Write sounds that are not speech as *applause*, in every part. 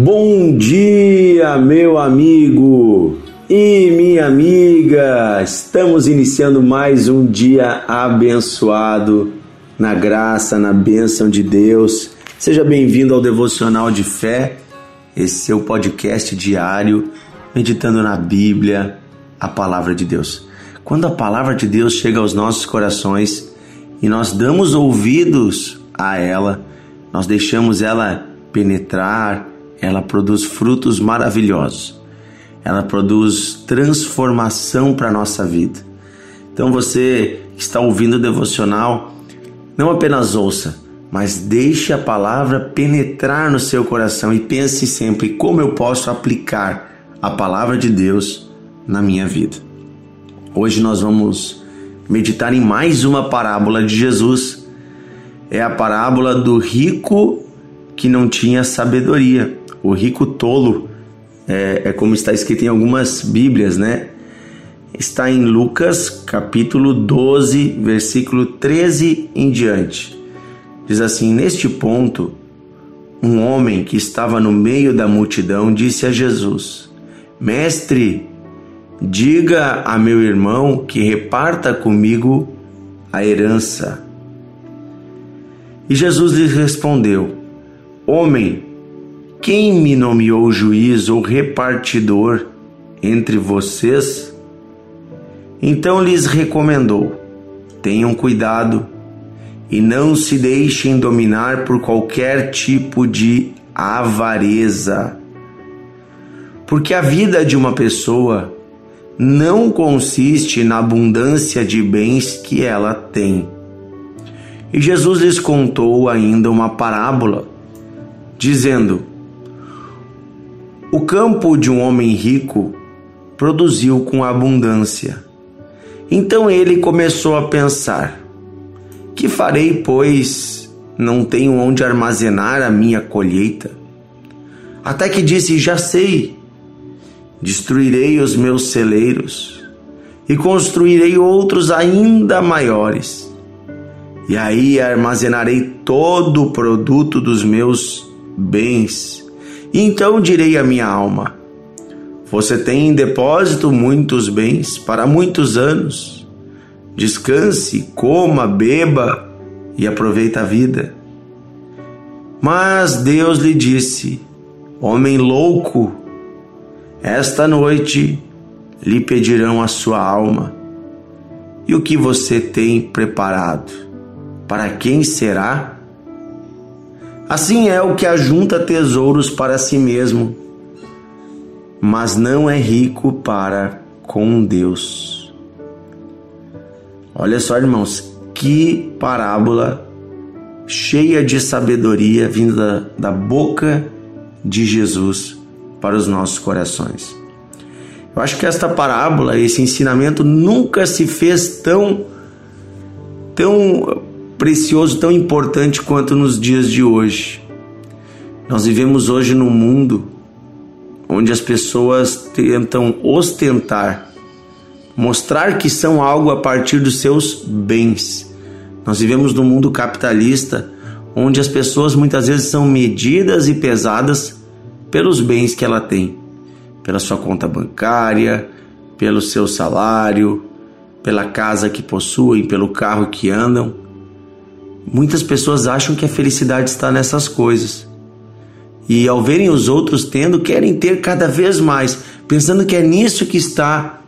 Bom dia, meu amigo e minha amiga! Estamos iniciando mais um dia abençoado na graça, na bênção de Deus. Seja bem-vindo ao Devocional de Fé, esse seu podcast diário, meditando na Bíblia, a palavra de Deus. Quando a palavra de Deus chega aos nossos corações e nós damos ouvidos a ela, nós deixamos ela penetrar, ela produz frutos maravilhosos. Ela produz transformação para a nossa vida. Então você que está ouvindo o devocional, não apenas ouça, mas deixe a palavra penetrar no seu coração e pense sempre como eu posso aplicar a palavra de Deus na minha vida. Hoje nós vamos meditar em mais uma parábola de Jesus. É a parábola do rico que não tinha sabedoria o rico tolo, é, é como está escrito em algumas Bíblias, né? Está em Lucas capítulo 12, versículo 13 em diante. Diz assim: Neste ponto, um homem que estava no meio da multidão disse a Jesus: Mestre, diga a meu irmão que reparta comigo a herança. E Jesus lhe respondeu: Homem, quem me nomeou juiz ou repartidor entre vocês? Então lhes recomendou: tenham cuidado e não se deixem dominar por qualquer tipo de avareza. Porque a vida de uma pessoa não consiste na abundância de bens que ela tem. E Jesus lhes contou ainda uma parábola, dizendo: o campo de um homem rico produziu com abundância. Então ele começou a pensar: Que farei, pois não tenho onde armazenar a minha colheita? Até que disse: Já sei, destruirei os meus celeiros e construirei outros ainda maiores. E aí armazenarei todo o produto dos meus bens então direi à minha alma: Você tem em depósito muitos bens para muitos anos. Descanse, coma, beba e aproveite a vida. Mas Deus lhe disse: Homem louco, esta noite lhe pedirão a sua alma. E o que você tem preparado? Para quem será? Assim é o que ajunta tesouros para si mesmo, mas não é rico para com Deus. Olha só, irmãos, que parábola cheia de sabedoria vinda da boca de Jesus para os nossos corações. Eu acho que esta parábola, esse ensinamento nunca se fez tão tão precioso, tão importante quanto nos dias de hoje. Nós vivemos hoje num mundo onde as pessoas tentam ostentar, mostrar que são algo a partir dos seus bens. Nós vivemos num mundo capitalista onde as pessoas muitas vezes são medidas e pesadas pelos bens que ela tem, pela sua conta bancária, pelo seu salário, pela casa que possuem, pelo carro que andam. Muitas pessoas acham que a felicidade está nessas coisas. E ao verem os outros tendo, querem ter cada vez mais, pensando que é nisso que está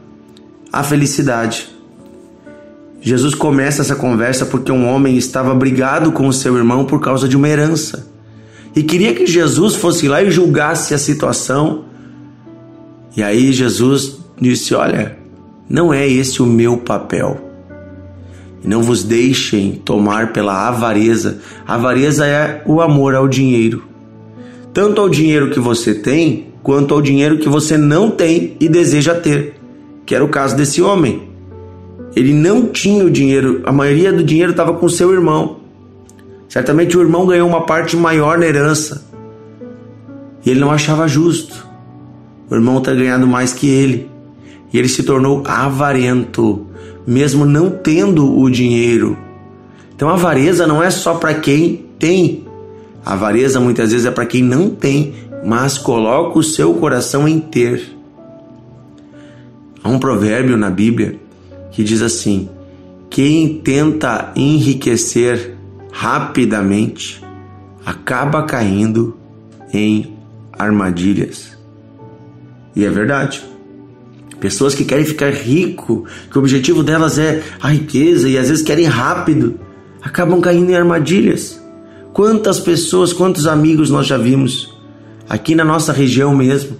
a felicidade. Jesus começa essa conversa porque um homem estava brigado com o seu irmão por causa de uma herança. E queria que Jesus fosse lá e julgasse a situação. E aí Jesus disse: Olha, não é esse o meu papel. Não vos deixem tomar pela avareza. A avareza é o amor ao dinheiro. Tanto ao dinheiro que você tem, quanto ao dinheiro que você não tem e deseja ter. Que era o caso desse homem. Ele não tinha o dinheiro, a maioria do dinheiro estava com seu irmão. Certamente o irmão ganhou uma parte maior na herança. E ele não achava justo. O irmão ter ganhado mais que ele. E ele se tornou avarento mesmo não tendo o dinheiro. Então a avareza não é só para quem tem. A avareza muitas vezes é para quem não tem mas coloca o seu coração em ter. Há um provérbio na Bíblia que diz assim: quem tenta enriquecer rapidamente acaba caindo em armadilhas. E é verdade. Pessoas que querem ficar rico, que o objetivo delas é a riqueza e às vezes querem rápido, acabam caindo em armadilhas. Quantas pessoas, quantos amigos nós já vimos aqui na nossa região mesmo,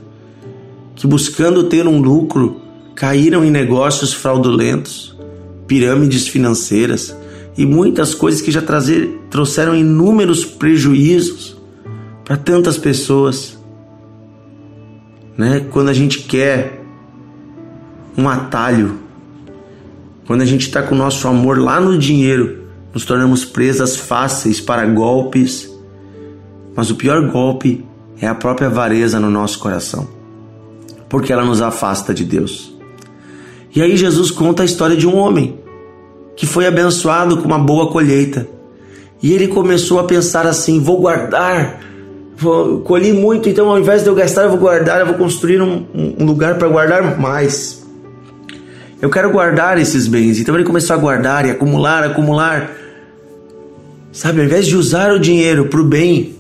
que buscando ter um lucro caíram em negócios fraudulentos, pirâmides financeiras e muitas coisas que já trazer, trouxeram inúmeros prejuízos para tantas pessoas. Né? Quando a gente quer um atalho, quando a gente está com o nosso amor lá no dinheiro, nos tornamos presas fáceis para golpes. Mas o pior golpe é a própria avareza no nosso coração, porque ela nos afasta de Deus. E aí Jesus conta a história de um homem que foi abençoado com uma boa colheita. E ele começou a pensar assim: vou guardar, vou, colhi muito, então ao invés de eu gastar, eu vou guardar, eu vou construir um, um lugar para guardar mais. Eu quero guardar esses bens. Então ele começou a guardar e acumular, acumular. Sabe, ao invés de usar o dinheiro para o bem,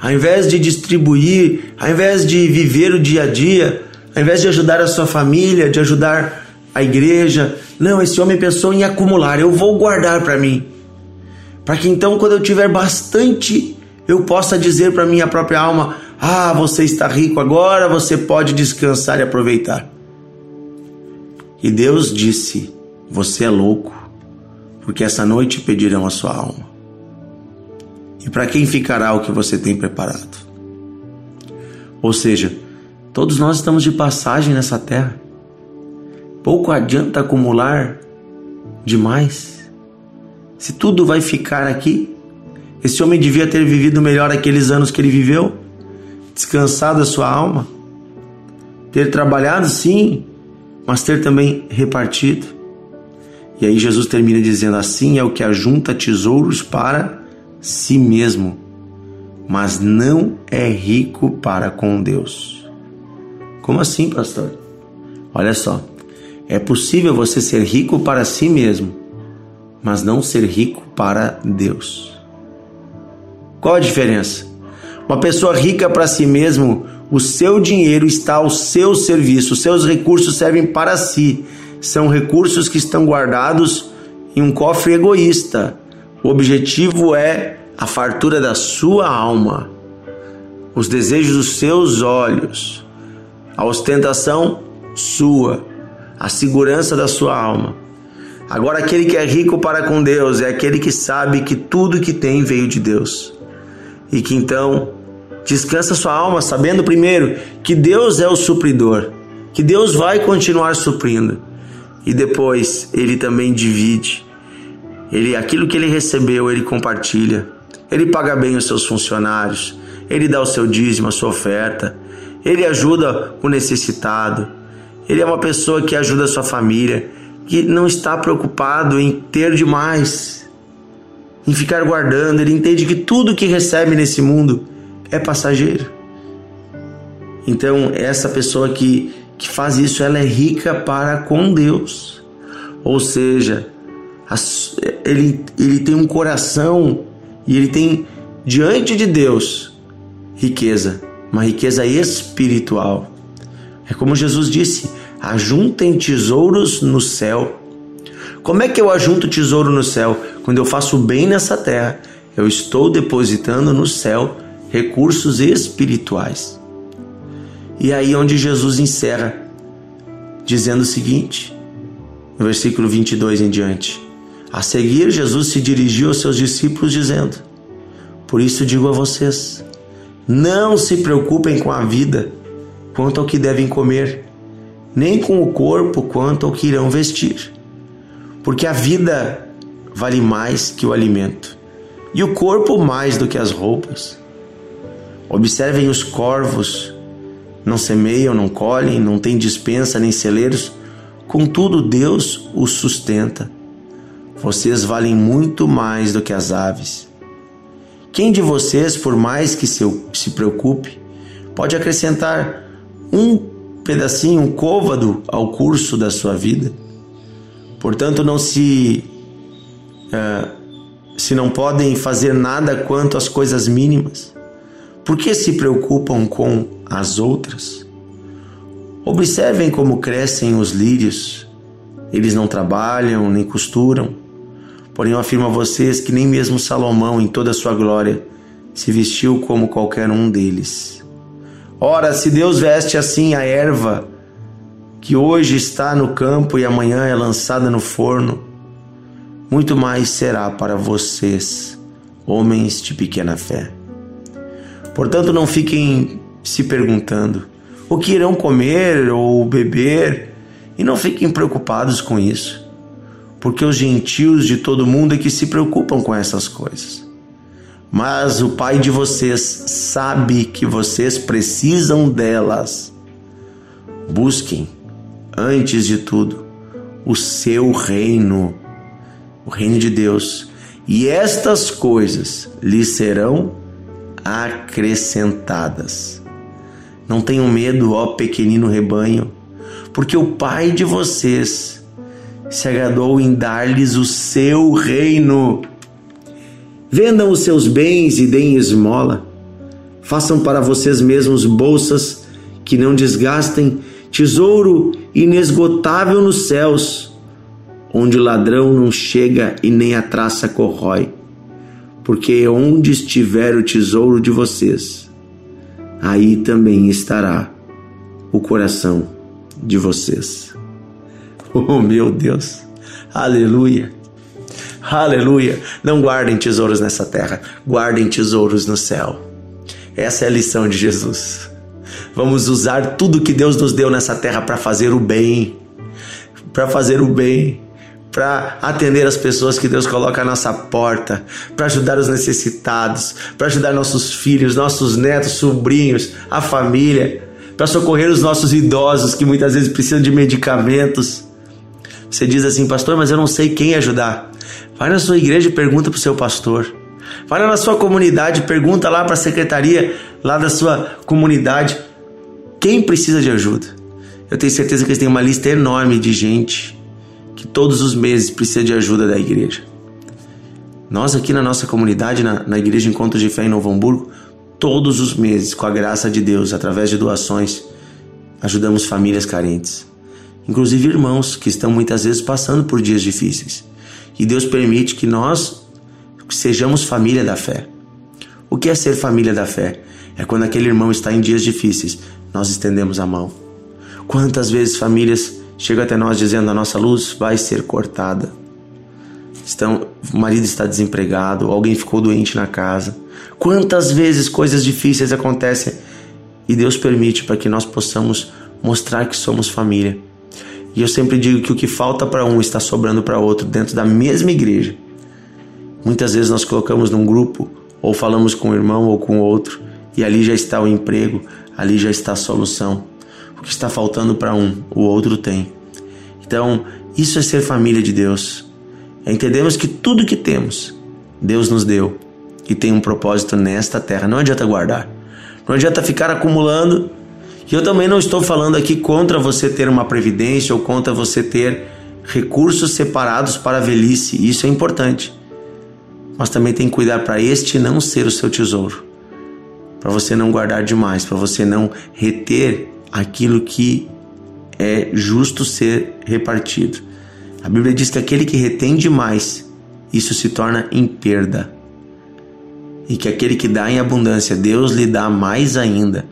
ao invés de distribuir, ao invés de viver o dia a dia, ao invés de ajudar a sua família, de ajudar a igreja, não, esse homem pensou em acumular, eu vou guardar para mim. Para que então, quando eu tiver bastante, eu possa dizer para minha própria alma: Ah, você está rico agora, você pode descansar e aproveitar. E Deus disse: Você é louco, porque essa noite pedirão a sua alma. E para quem ficará o que você tem preparado? Ou seja, todos nós estamos de passagem nessa terra. Pouco adianta acumular demais. Se tudo vai ficar aqui, esse homem devia ter vivido melhor aqueles anos que ele viveu, descansado a sua alma, ter trabalhado sim, mas ter também repartido. E aí Jesus termina dizendo: assim é o que ajunta tesouros para si mesmo, mas não é rico para com Deus. Como assim, pastor? Olha só, é possível você ser rico para si mesmo, mas não ser rico para Deus. Qual a diferença? Uma pessoa rica para si mesmo, o seu dinheiro está ao seu serviço, os seus recursos servem para si. São recursos que estão guardados em um cofre egoísta. O objetivo é a fartura da sua alma, os desejos dos seus olhos, a ostentação sua a segurança da sua alma. Agora, aquele que é rico para com Deus é aquele que sabe que tudo que tem veio de Deus e que então descansa sua alma, sabendo primeiro que Deus é o supridor, que Deus vai continuar suprindo e depois ele também divide. Ele aquilo que ele recebeu, ele compartilha. Ele paga bem os seus funcionários, ele dá o seu dízimo, a sua oferta, ele ajuda o necessitado, ele é uma pessoa que ajuda a sua família, que não está preocupado em ter demais, em ficar guardando. Ele entende que tudo que recebe nesse mundo é passageiro. Então, essa pessoa que, que faz isso, ela é rica para com Deus. Ou seja, ele, ele tem um coração e ele tem diante de Deus riqueza, uma riqueza espiritual. É como Jesus disse: ajuntem tesouros no céu. Como é que eu ajunto tesouro no céu? Quando eu faço bem nessa terra, eu estou depositando no céu recursos espirituais. E aí onde Jesus encerra, dizendo o seguinte, no versículo 22 em diante: A seguir, Jesus se dirigiu aos seus discípulos, dizendo: Por isso digo a vocês, não se preocupem com a vida quanto ao que devem comer, nem com o corpo quanto ao que irão vestir. Porque a vida vale mais que o alimento, e o corpo mais do que as roupas. Observem os corvos, não semeiam, não colhem, não têm dispensa nem celeiros, contudo Deus os sustenta. Vocês valem muito mais do que as aves. Quem de vocês, por mais que se preocupe, pode acrescentar um pedacinho, um côvado ao curso da sua vida. Portanto, não se uh, se não podem fazer nada quanto às coisas mínimas, por que se preocupam com as outras? Observem como crescem os lírios. Eles não trabalham nem costuram. Porém, eu afirmo a vocês que nem mesmo Salomão, em toda a sua glória, se vestiu como qualquer um deles. Ora, se Deus veste assim a erva, que hoje está no campo e amanhã é lançada no forno, muito mais será para vocês, homens de pequena fé. Portanto, não fiquem se perguntando o que irão comer ou beber, e não fiquem preocupados com isso, porque os gentios de todo mundo é que se preocupam com essas coisas. Mas o Pai de vocês sabe que vocês precisam delas. Busquem, antes de tudo, o seu reino o reino de Deus, e estas coisas lhes serão acrescentadas. Não tenham medo, ó pequenino rebanho, porque o Pai de vocês se agradou em dar-lhes o seu reino. Vendam os seus bens e deem esmola. Façam para vocês mesmos bolsas que não desgastem, tesouro inesgotável nos céus onde o ladrão não chega e nem a traça corrói, porque onde estiver o tesouro de vocês, aí também estará o coração de vocês. *laughs* Oh meu Deus, aleluia, aleluia. Não guardem tesouros nessa terra, guardem tesouros no céu. Essa é a lição de Jesus. Vamos usar tudo que Deus nos deu nessa terra para fazer o bem, para fazer o bem para atender as pessoas que Deus coloca à nossa porta, para ajudar os necessitados, para ajudar nossos filhos, nossos netos, sobrinhos, a família, para socorrer os nossos idosos que muitas vezes precisam de medicamentos. Você diz assim, pastor, mas eu não sei quem ajudar. Vai na sua igreja e pergunta para o seu pastor. Vai na sua comunidade, pergunta lá para a secretaria lá da sua comunidade quem precisa de ajuda. Eu tenho certeza que eles têm uma lista enorme de gente que todos os meses precisa de ajuda da igreja. Nós aqui na nossa comunidade, na, na Igreja Encontro de Fé em Novo Hamburgo, todos os meses, com a graça de Deus, através de doações, ajudamos famílias carentes. Inclusive irmãos que estão muitas vezes passando por dias difíceis. E Deus permite que nós sejamos família da fé. O que é ser família da fé? É quando aquele irmão está em dias difíceis, nós estendemos a mão. Quantas vezes famílias chega até nós dizendo: a nossa luz vai ser cortada. Estão, o marido está desempregado, alguém ficou doente na casa. Quantas vezes coisas difíceis acontecem e Deus permite para que nós possamos mostrar que somos família. E eu sempre digo que o que falta para um está sobrando para outro dentro da mesma igreja. Muitas vezes nós colocamos num grupo ou falamos com um irmão ou com outro e ali já está o emprego, ali já está a solução. O que está faltando para um, o outro tem. Então, isso é ser família de Deus. É entendemos que tudo que temos, Deus nos deu e tem um propósito nesta terra. Não adianta guardar. Não adianta ficar acumulando. E eu também não estou falando aqui contra você ter uma previdência ou contra você ter recursos separados para a velhice. Isso é importante. Mas também tem que cuidar para este não ser o seu tesouro. Para você não guardar demais, para você não reter aquilo que é justo ser repartido. A Bíblia diz que aquele que retém demais, isso se torna em perda. E que aquele que dá em abundância, Deus lhe dá mais ainda.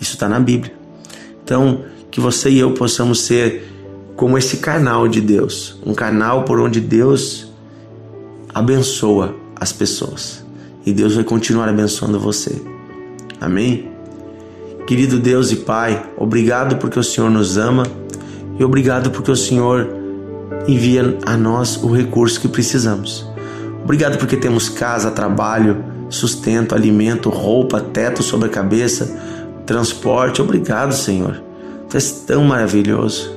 Isso está na Bíblia. Então, que você e eu possamos ser como esse canal de Deus um canal por onde Deus abençoa as pessoas. E Deus vai continuar abençoando você. Amém? Querido Deus e Pai, obrigado porque o Senhor nos ama e obrigado porque o Senhor envia a nós o recurso que precisamos. Obrigado porque temos casa, trabalho, sustento, alimento, roupa, teto sobre a cabeça, transporte. Obrigado, Senhor. Tu és tão maravilhoso.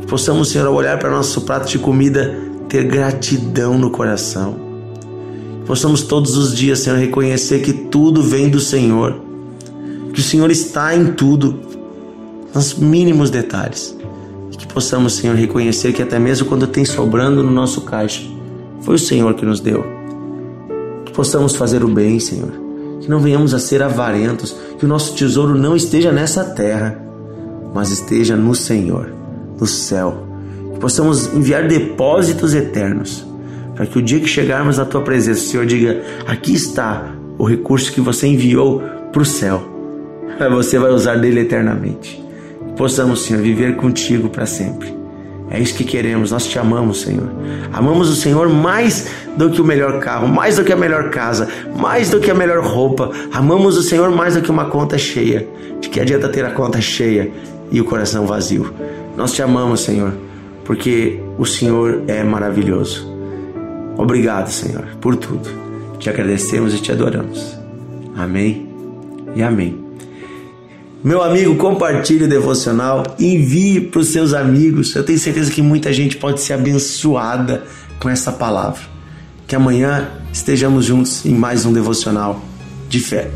Que possamos, Senhor, ao olhar para nosso prato de comida, ter gratidão no coração. Que possamos todos os dias, Senhor, reconhecer que tudo vem do Senhor que o Senhor está em tudo, nos mínimos detalhes. E que possamos, Senhor, reconhecer que até mesmo quando tem sobrando no nosso caixa, foi o Senhor que nos deu. Que possamos fazer o bem, Senhor. Que não venhamos a ser avarentos, que o nosso tesouro não esteja nessa terra, mas esteja no Senhor, no céu. Que possamos enviar depósitos eternos, para que o dia que chegarmos à tua presença, o Senhor diga: aqui está o recurso que você enviou para o céu. Você vai usar dele eternamente. Possamos, Senhor, viver contigo para sempre. É isso que queremos, nós te amamos, Senhor. Amamos o Senhor mais do que o melhor carro, mais do que a melhor casa, mais do que a melhor roupa. Amamos o Senhor mais do que uma conta cheia. De que adianta ter a conta cheia e o coração vazio? Nós te amamos, Senhor, porque o Senhor é maravilhoso. Obrigado, Senhor, por tudo. Te agradecemos e te adoramos. Amém e amém. Meu amigo, compartilhe o devocional, envie para os seus amigos. Eu tenho certeza que muita gente pode ser abençoada com essa palavra. Que amanhã estejamos juntos em mais um devocional de fé.